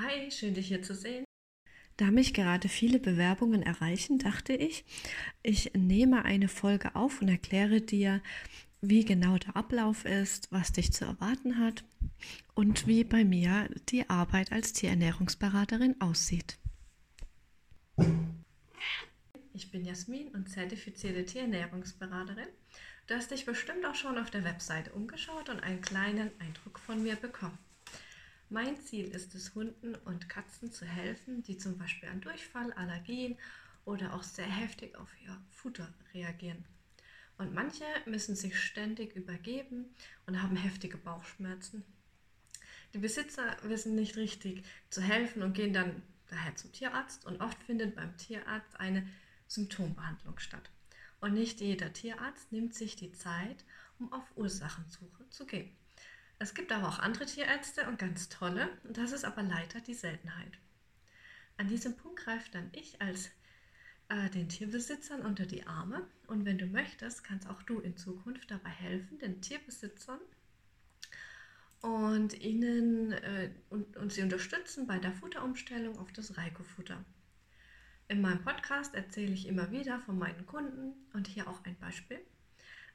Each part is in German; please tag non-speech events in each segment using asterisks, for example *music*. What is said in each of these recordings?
Hi, schön dich hier zu sehen. Da mich gerade viele Bewerbungen erreichen, dachte ich, ich nehme eine Folge auf und erkläre dir, wie genau der Ablauf ist, was dich zu erwarten hat und wie bei mir die Arbeit als Tierernährungsberaterin aussieht. Ich bin Jasmin und zertifizierte Tierernährungsberaterin. Du hast dich bestimmt auch schon auf der Webseite umgeschaut und einen kleinen Eindruck von mir bekommen. Mein Ziel ist es, Hunden und Katzen zu helfen, die zum Beispiel an Durchfall, Allergien oder auch sehr heftig auf ihr Futter reagieren. Und manche müssen sich ständig übergeben und haben heftige Bauchschmerzen. Die Besitzer wissen nicht richtig zu helfen und gehen dann daher zum Tierarzt und oft findet beim Tierarzt eine Symptombehandlung statt. Und nicht jeder Tierarzt nimmt sich die Zeit, um auf Ursachensuche zu gehen. Es gibt aber auch andere Tierärzte und ganz tolle, das ist aber leider die Seltenheit. An diesem Punkt greift dann ich als äh, den Tierbesitzern unter die Arme und wenn du möchtest, kannst auch du in Zukunft dabei helfen, den Tierbesitzern und ihnen äh, und, und sie unterstützen bei der Futterumstellung auf das Reiko-Futter. In meinem Podcast erzähle ich immer wieder von meinen Kunden und hier auch ein Beispiel.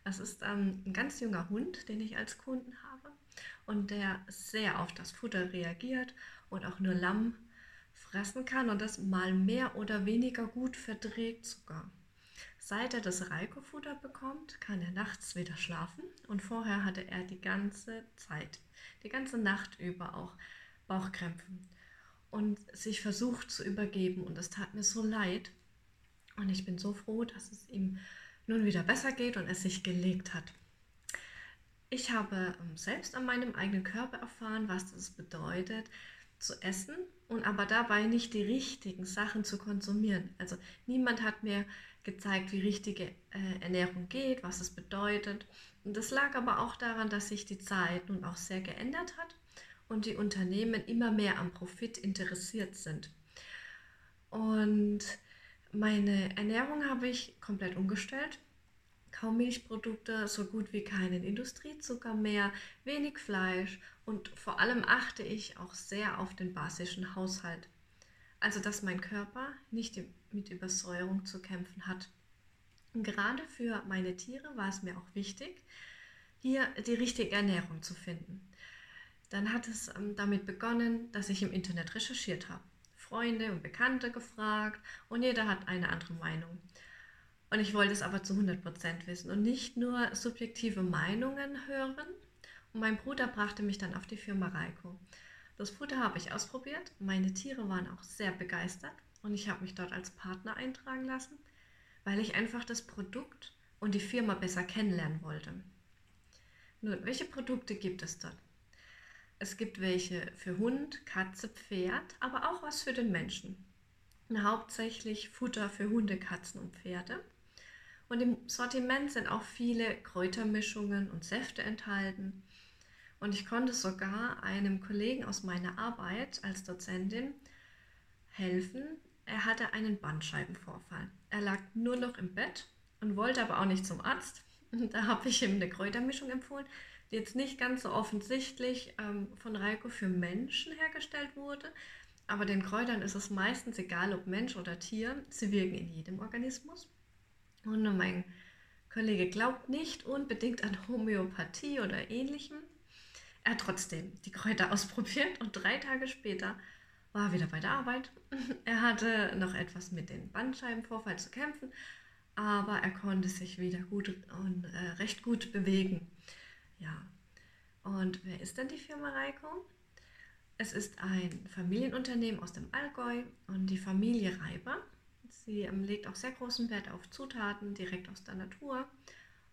Es ist ähm, ein ganz junger Hund, den ich als Kunden habe und der sehr auf das Futter reagiert und auch nur Lamm fressen kann und das mal mehr oder weniger gut verträgt sogar. Seit er das Reiko-Futter bekommt, kann er nachts wieder schlafen und vorher hatte er die ganze Zeit, die ganze Nacht über auch Bauchkrämpfen und sich versucht zu übergeben und es tat mir so leid und ich bin so froh, dass es ihm nun wieder besser geht und er sich gelegt hat. Ich habe ähm, selbst an meinem eigenen Körper erfahren, was das bedeutet, zu essen und aber dabei nicht die richtigen Sachen zu konsumieren. Also niemand hat mir gezeigt, wie richtige äh, Ernährung geht, was es bedeutet. Und das lag aber auch daran, dass sich die Zeit nun auch sehr geändert hat und die Unternehmen immer mehr am Profit interessiert sind. Und meine Ernährung habe ich komplett umgestellt kaum Milchprodukte, so gut wie keinen Industriezucker mehr, wenig Fleisch und vor allem achte ich auch sehr auf den basischen Haushalt. Also dass mein Körper nicht mit Übersäuerung zu kämpfen hat. Gerade für meine Tiere war es mir auch wichtig, hier die richtige Ernährung zu finden. Dann hat es ähm, damit begonnen, dass ich im Internet recherchiert habe. Freunde und Bekannte gefragt und jeder hat eine andere Meinung. Und ich wollte es aber zu 100% wissen und nicht nur subjektive Meinungen hören. Und mein Bruder brachte mich dann auf die Firma Reiko. Das Futter habe ich ausprobiert. Meine Tiere waren auch sehr begeistert und ich habe mich dort als Partner eintragen lassen, weil ich einfach das Produkt und die Firma besser kennenlernen wollte. Nun, welche Produkte gibt es dort? Es gibt welche für Hund, Katze, Pferd, aber auch was für den Menschen. hauptsächlich Futter für Hunde, Katzen und Pferde. Und im Sortiment sind auch viele Kräutermischungen und Säfte enthalten. Und ich konnte sogar einem Kollegen aus meiner Arbeit als Dozentin helfen. Er hatte einen Bandscheibenvorfall. Er lag nur noch im Bett und wollte aber auch nicht zum Arzt. Da habe ich ihm eine Kräutermischung empfohlen, die jetzt nicht ganz so offensichtlich ähm, von Reiko für Menschen hergestellt wurde. Aber den Kräutern ist es meistens egal, ob Mensch oder Tier. Sie wirken in jedem Organismus. Und mein Kollege glaubt nicht unbedingt an Homöopathie oder ähnlichem. Er hat trotzdem die Kräuter *laughs* ausprobiert und drei Tage später war er wieder bei der Arbeit. *laughs* Er hatte noch etwas mit den Bandscheibenvorfall zu kämpfen, aber er konnte sich wieder gut und äh, recht gut bewegen. Ja. Und wer ist denn die Firma Reiko? Es ist ein Familienunternehmen aus dem Allgäu und die Familie Reiber Sie ähm, legt auch sehr großen Wert auf Zutaten direkt aus der Natur.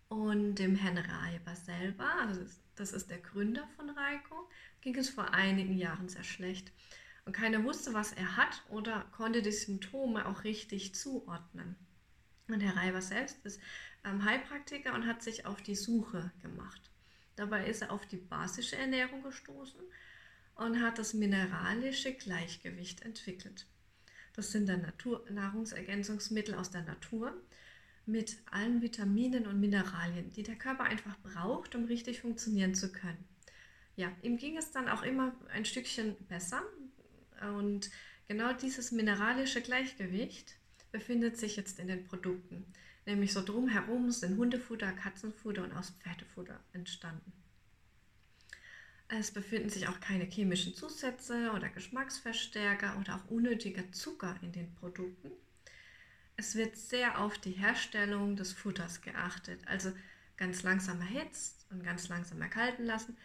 Und dem Herrn Reiber selber, also das ist der Gründer von Reiko, ging es vor einigen Jahren sehr schlecht. Und keiner wusste, was er hat oder konnte die Symptome auch richtig zuordnen. Und Herr Reiber selbst ist ähm, Heilpraktiker und hat sich auf die Suche gemacht. Dabei ist er auf die basische Ernährung gestoßen und hat das mineralische Gleichgewicht entwickelt. Das sind dann Natur Nahrungsergänzungsmittel aus der Natur mit allen Vitaminen und Mineralien, die der Körper einfach braucht, um richtig funktionieren zu können. Ja, ihm ging es dann auch immer ein Stückchen besser. Und genau dieses mineralische Gleichgewicht befindet sich jetzt in den Produkten. Nämlich so drumherum sind Hundefutter, Katzenfutter und aus Pferdefutter entstanden. Es befinden sich auch keine chemischen Zusätze oder Geschmacksverstärker oder auch unnötiger Zucker in den Produkten. Es wird sehr auf die Herstellung des Futters geachtet, also ganz langsam erhitzt und ganz langsam erkalten lassen,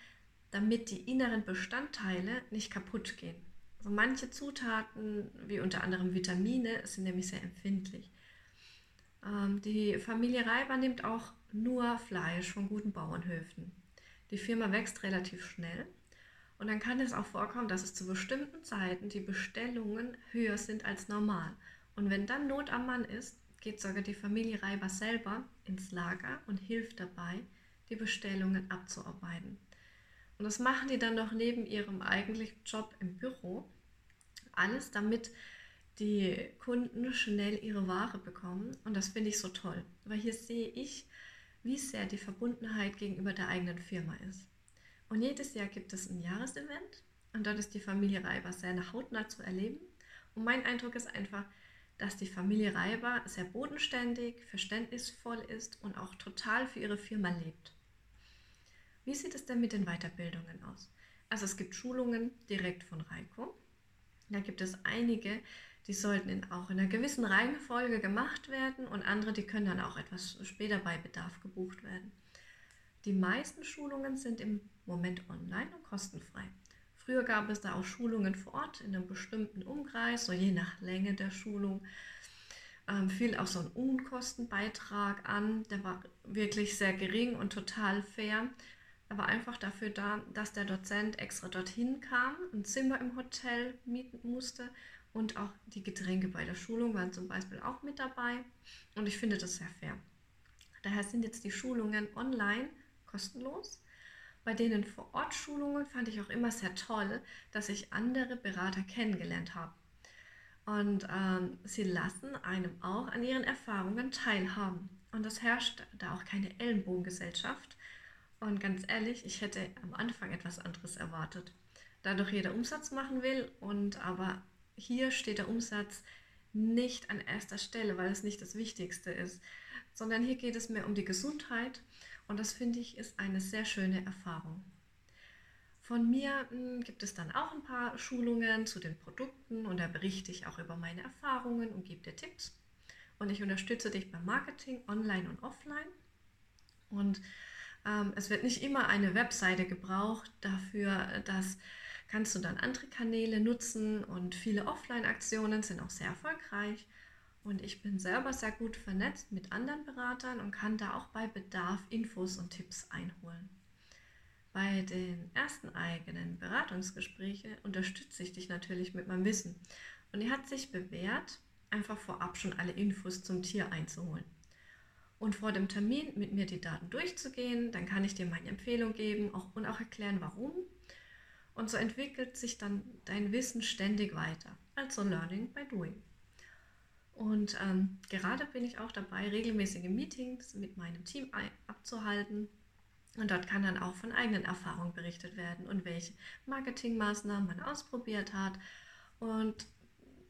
damit die inneren Bestandteile nicht kaputt gehen. Also manche Zutaten, wie unter anderem Vitamine, sind nämlich sehr empfindlich. Ähm, die Familie Reiber nimmt auch nur Fleisch von guten Bauernhöfen. Die Firma wächst relativ schnell und dann kann es auch vorkommen, dass es zu bestimmten Zeiten die Bestellungen höher sind als normal. Und wenn dann Not am Mann ist, geht sogar die Familie Reiber selber ins Lager und hilft dabei, die Bestellungen abzuarbeiten. Und das machen die dann noch neben ihrem eigentlichen Job im Büro. Alles damit die Kunden schnell ihre Ware bekommen. Und das finde ich so toll, weil hier sehe ich, wie sehr die Verbundenheit gegenüber der eigenen Firma ist. Und jedes Jahr gibt es ein Jahresevent und dort ist die Familie Reiber sehr hautnah zu erleben. Und mein Eindruck ist einfach, dass die Familie Reiber sehr bodenständig, verständnisvoll ist und auch total für ihre Firma lebt. Wie sieht es denn mit den Weiterbildungen aus? Also es gibt Schulungen direkt von Reiko. Da gibt es einige, die sollten in, auch in einer gewissen Reihenfolge gemacht werden und andere, die können dann auch etwas später bei Bedarf gebucht werden. Die meisten Schulungen sind im Moment online und kostenfrei. Früher gab es da auch Schulungen vor Ort in einem bestimmten Umkreis, so je nach Länge der Schulung. Ähm, fiel auch so ein Unkostenbeitrag an, der war wirklich sehr gering und total fair. Er war einfach dafür da, dass der Dozent extra dorthin kam, ein Zimmer im Hotel mieten musste und auch die Getränke bei der Schulung waren zum Beispiel auch mit dabei. Und ich finde das sehr fair. Daher sind jetzt die Schulungen online kostenlos. Bei denen Vor-Ort-Schulungen fand ich auch immer sehr toll, dass ich andere Berater kennengelernt habe. Und ähm, sie lassen einem auch an ihren Erfahrungen teilhaben. Und es herrscht da auch keine Ellenbogengesellschaft. Und ganz ehrlich, ich hätte am Anfang etwas anderes erwartet. Da doch jeder Umsatz machen will und aber hier steht der Umsatz nicht an erster Stelle, weil es nicht das Wichtigste ist, sondern hier geht es mehr um die Gesundheit und das finde ich ist eine sehr schöne Erfahrung. Von mir hm, gibt es dann auch ein paar Schulungen zu den Produkten und da berichte ich auch über meine Erfahrungen und gebe dir Tipps. Und ich unterstütze dich beim Marketing online und offline. Und ähm, es wird nicht immer eine Webseite gebraucht dafür, dass kannst du dann andere Kanäle nutzen und viele Offline-Aktionen sind auch sehr erfolgreich. Und ich bin selber sehr gut vernetzt mit anderen Beratern und kann da auch bei Bedarf Infos und Tipps einholen. Bei den ersten eigenen Beratungsgesprächen unterstütze ich dich natürlich mit meinem Wissen. Und die hat sich bewährt, einfach vorab schon alle Infos zum Tier einzuholen. Und vor dem Termin mit mir die Daten durchzugehen, dann kann ich dir meine Empfehlung geben auch, und auch erklären, warum und so entwickelt sich dann dein Wissen ständig weiter. Also Learning by Doing. Und ähm, gerade bin ich auch dabei, regelmäßige Meetings mit meinem Team abzuhalten. Und dort kann dann auch von eigenen Erfahrungen berichtet werden und welche Marketingmaßnahmen man ausprobiert hat. Und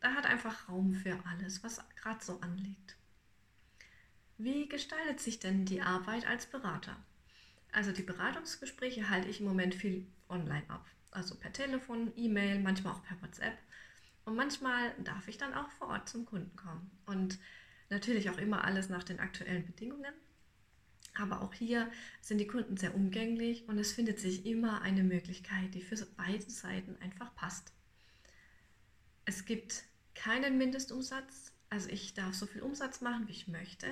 da hat einfach Raum für alles, was gerade so anliegt. Wie gestaltet sich denn die Arbeit als Berater? Also die Beratungsgespräche halte ich im Moment viel online ab also per Telefon, E-Mail, manchmal auch per WhatsApp. Und manchmal darf ich dann auch vor Ort zum Kunden kommen. Und natürlich auch immer alles nach den aktuellen Bedingungen. Aber auch hier sind die Kunden sehr umgänglich und es findet sich immer eine Möglichkeit, die für beide Seiten einfach passt. Es gibt keinen Mindestumsatz, also ich darf so viel Umsatz machen, wie ich möchte.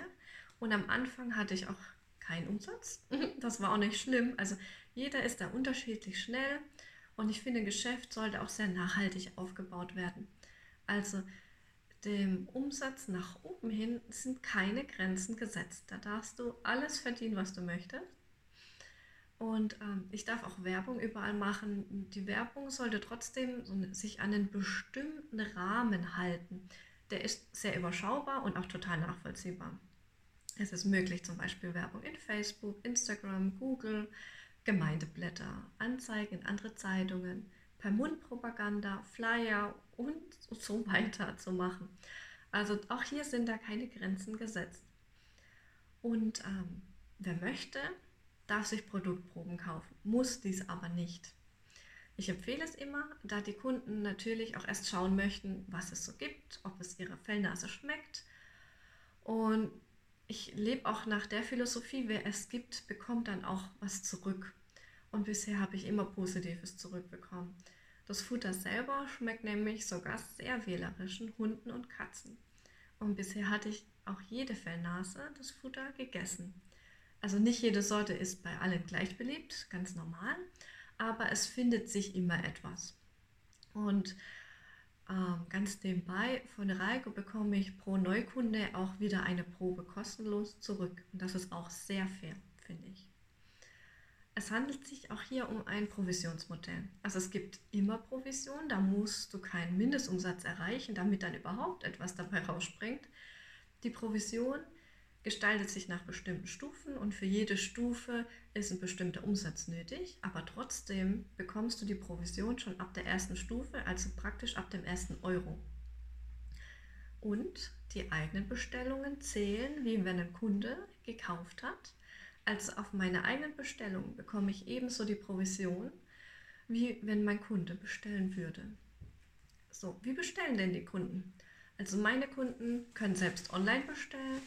Und am Anfang hatte ich auch keinen Umsatz. *laughs* Das war auch nicht schlimm. Also jeder ist da unterschiedlich schnell und ich finde, Geschäft sollte auch sehr nachhaltig aufgebaut werden. Also dem Umsatz nach oben hin sind keine Grenzen gesetzt. Da darfst du alles verdienen, was du möchtest. Und ähm, ich darf auch Werbung überall machen. Die Werbung sollte trotzdem so sich an einen bestimmten Rahmen halten. Der ist sehr überschaubar und auch total nachvollziehbar. Es ist möglich, zum Beispiel Werbung in Facebook, Instagram, Google, Gemeindeblätter, Anzeigen in andere Zeitungen, per Mundpropaganda, Flyer und so weiter zu machen. Also auch hier sind da keine Grenzen gesetzt. Und ähm, wer möchte, darf sich Produktproben kaufen, muss dies aber nicht. Ich empfehle es immer, da die Kunden natürlich auch erst schauen möchten, was es so gibt, ob es ihrer Fellnase schmeckt. Und ich lebe auch nach der Philosophie, wer es gibt, bekommt dann auch was zurück. Und bisher habe ich immer Positives zurückbekommen. Das Futter selber schmeckt nämlich sogar sehr wählerischen Hunden und Katzen. Und bisher hatte ich auch jede Fellnase das Futter gegessen. Also nicht jede Sorte ist bei allen gleich beliebt, ganz normal, aber es findet sich immer etwas. Und ganz nebenbei von Reiko bekomme ich pro Neukunde auch wieder eine Probe kostenlos zurück. Und das ist auch sehr fair, finde ich. Es handelt sich auch hier um ein Provisionsmodell. Also es gibt immer Provision, da musst du keinen Mindestumsatz erreichen, damit dann überhaupt etwas dabei rausspringt. Die Provision gestaltet sich nach bestimmten Stufen und für jede Stufe ist ein bestimmter Umsatz nötig, aber trotzdem bekommst du die Provision schon ab der ersten Stufe, also praktisch ab dem ersten Euro. Und die eigenen Bestellungen zählen, wie wenn ein Kunde gekauft hat. Also auf meine eigenen Bestellungen bekomme ich ebenso die Provision, wie wenn mein Kunde bestellen würde. So, wie bestellen denn die Kunden? Also meine Kunden können selbst online bestellen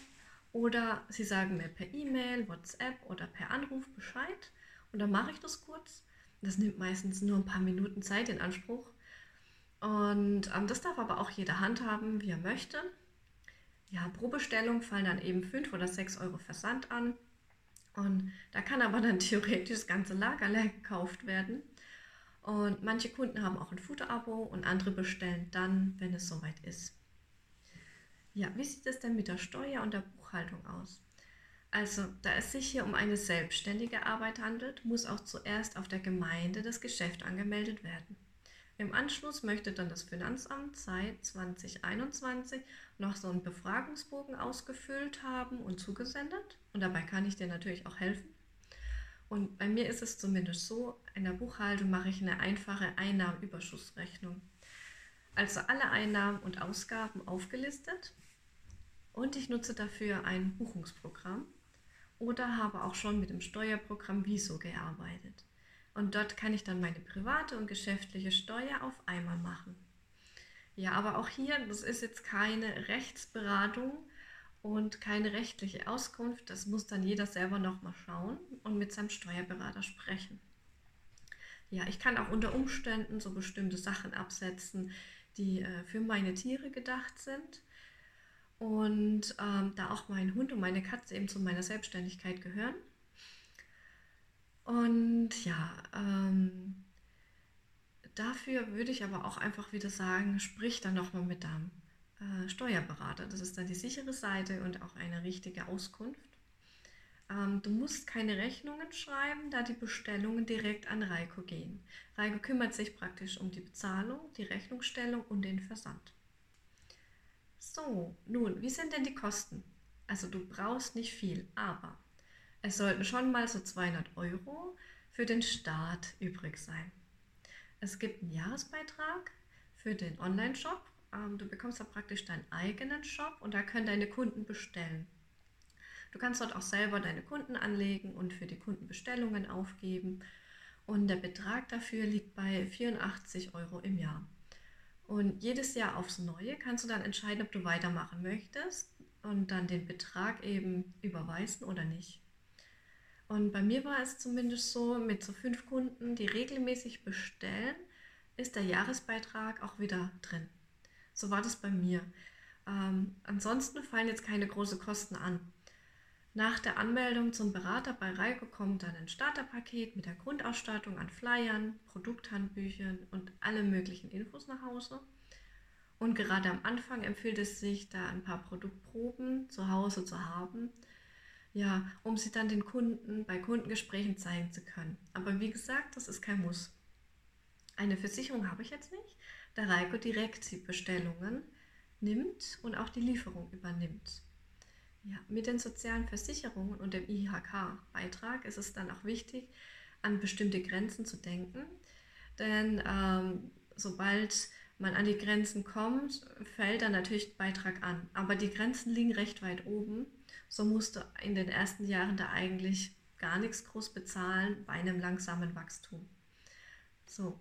oder Sie sagen mir per E-Mail, WhatsApp oder per Anruf Bescheid und dann mache ich das kurz. Das nimmt meistens nur ein paar Minuten Zeit in Anspruch. Und ähm, das darf aber auch jeder handhaben, wie er möchte. Ja, pro Bestellung fallen dann eben 5 oder 6 Euro Versand an. Und da kann aber dann *laughs* theoretisch das ganze Lager leer gekauft werden. Und manche Kunden haben auch ein Futter-Abo und andere bestellen dann, wenn es soweit ist. Ja, wie sieht es denn mit der Steuer und der Buchhaltung aus? Also, da es sich hier um eine selbstständige Arbeit handelt, muss auch zuerst auf der Gemeinde das Geschäft angemeldet werden. Im Anschluss möchte dann das Finanzamt seit 2021 noch so einen Befragungsbogen ausgefüllt haben und zugesendet. Und dabei kann ich dir natürlich auch helfen. Und bei mir ist es zumindest so, in der Buchhaltung mache ich eine einfache Einnahmenüberschussrechnung. Also alle Einnahmen und Ausgaben aufgelistet und ich nutze dafür ein Buchungsprogramm oder habe auch schon mit dem Steuerprogramm Viso gearbeitet. Und dort kann ich dann meine private und geschäftliche Steuer auf einmal machen. Ja, aber auch hier, das ist jetzt keine Rechtsberatung und keine rechtliche Auskunft. Das muss dann jeder selber nochmal schauen und mit seinem Steuerberater sprechen. Ja, ich kann auch unter Umständen so bestimmte Sachen absetzen, die äh, für meine Tiere gedacht sind. Und ähm, da auch mein Hund und meine Katze eben zu meiner Selbstständigkeit gehören. Und ja, ähm, dafür würde ich aber auch einfach wieder sagen, sprich dann nochmal mit deinem äh, Steuerberater. Das ist dann die sichere Seite und auch eine richtige Auskunft. Ähm, du musst keine Rechnungen schreiben, da die Bestellungen direkt an Reiko gehen. Reiko kümmert sich praktisch um die Bezahlung, die Rechnungsstellung und den Versand. So, nun, wie sind denn die Kosten? Also du brauchst nicht viel, aber es sollten schon mal so 200 Euro für den Start übrig sein. Es gibt einen Jahresbeitrag für den Online-Shop. Ähm, du bekommst da praktisch deinen eigenen Shop und da können deine Kunden bestellen. Du kannst dort auch selber deine Kunden anlegen und für die Kunden Bestellungen aufgeben. Und der Betrag dafür liegt bei 84 Euro im Jahr. Und jedes Jahr aufs Neue kannst du dann entscheiden, ob du weitermachen möchtest und dann den Betrag eben überweisen oder nicht. Und bei mir war es zumindest so, mit so fünf Kunden, die regelmäßig bestellen, ist der Jahresbeitrag auch wieder drin. So war das bei mir. Ähm, ansonsten fallen jetzt keine großen Kosten an. Nach der Anmeldung zum Berater bei Reiko kommt dann ein Starterpaket mit der Grundausstattung an Flyern, Produkthandbüchern und alle möglichen Infos nach Hause. Und gerade am Anfang empfiehlt es sich, da ein paar Produktproben zu Hause zu haben, ja, um sie dann den Kunden bei Kundengesprächen zeigen zu können. Aber wie gesagt, das ist kein Muss. Eine Versicherung habe ich jetzt nicht, da Reiko direkt die Bestellungen nimmt und auch die Lieferung übernimmt. Ja, mit den sozialen Versicherungen und dem IHK-Beitrag ist es dann auch wichtig, an bestimmte Grenzen zu denken. denn ähm, sobald man an die Grenzen kommt, fällt dann natürlich Beitrag an. Aber die Grenzen liegen recht weit oben. So musst du in den ersten Jahren da eigentlich gar nichts groß bezahlen bei einem langsamen Wachstum. So,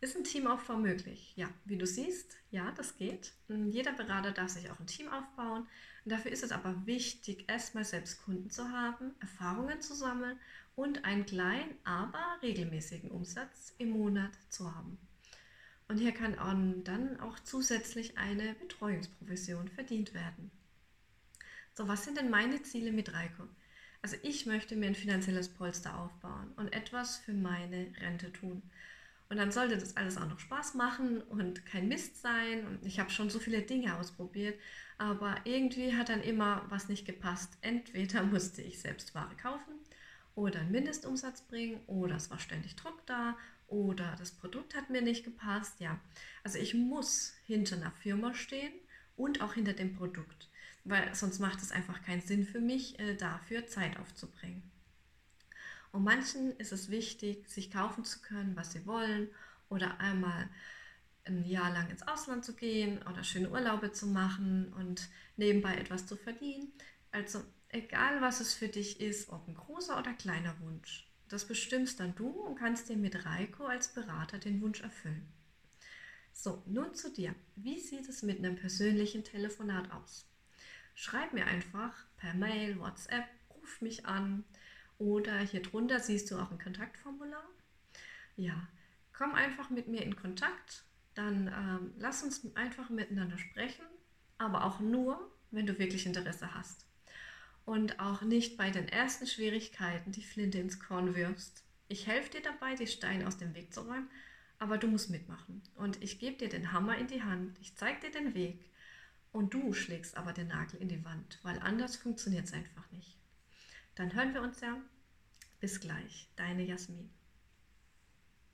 ist ein Teamaufbau möglich? Ja, wie du siehst, ja, das geht. Jeder Berater darf sich auch ein Team aufbauen. Dafür ist es aber wichtig, erstmal selbst Kunden zu haben, Erfahrungen zu sammeln und einen kleinen, aber regelmäßigen Umsatz im Monat zu haben. Und hier kann dann auch zusätzlich eine Betreuungsprovision verdient werden. So, was sind denn meine Ziele mit Reiko? Also ich möchte mir ein finanzielles Polster aufbauen und etwas für meine Rente tun. Und dann sollte das alles auch noch Spaß machen und kein Mist sein. Und ich habe schon so viele Dinge ausprobiert, aber irgendwie hat dann immer was nicht gepasst. Entweder *laughs* musste ich selbst Ware kaufen oder einen Mindestumsatz bringen oder es war ständig Druck da oder das Produkt hat mir nicht gepasst. Ja, also ich muss hinter einer Firma stehen und auch hinter dem Produkt, weil sonst macht es einfach keinen Sinn für mich, äh, dafür Zeit aufzubringen. Und manchen ist es wichtig, sich kaufen zu können, was sie wollen oder einmal ein Jahr lang ins Ausland zu gehen oder schöne Urlaube zu machen und nebenbei etwas zu verdienen. Also egal, was es für dich ist, ob ein großer oder kleiner Wunsch, das bestimmst dann du und kannst dir mit Reiko als Berater den Wunsch erfüllen. So, nun zu dir. Wie sieht es mit einem persönlichen Telefonat aus? Schreib mir einfach per Mail, WhatsApp, ruf mich an oder hier drunter siehst du auch ein Kontaktformular. Ja, komm einfach mit mir in Kontakt, dann ähm, lass uns einfach miteinander sprechen, aber auch nur, wenn du wirklich Interesse hast und auch nicht bei den ersten Schwierigkeiten die Flinte ins Korn wirfst. Ich helfe dir dabei, die Steine aus dem Weg zu räumen, aber du musst mitmachen. Und ich gebe dir den Hammer in die Hand, ich zeige dir den Weg und du schlägst aber den Nagel in die Wand, weil anders funktioniert es einfach nicht. Dann hören wir uns ja. Bis gleich, deine Jasmin.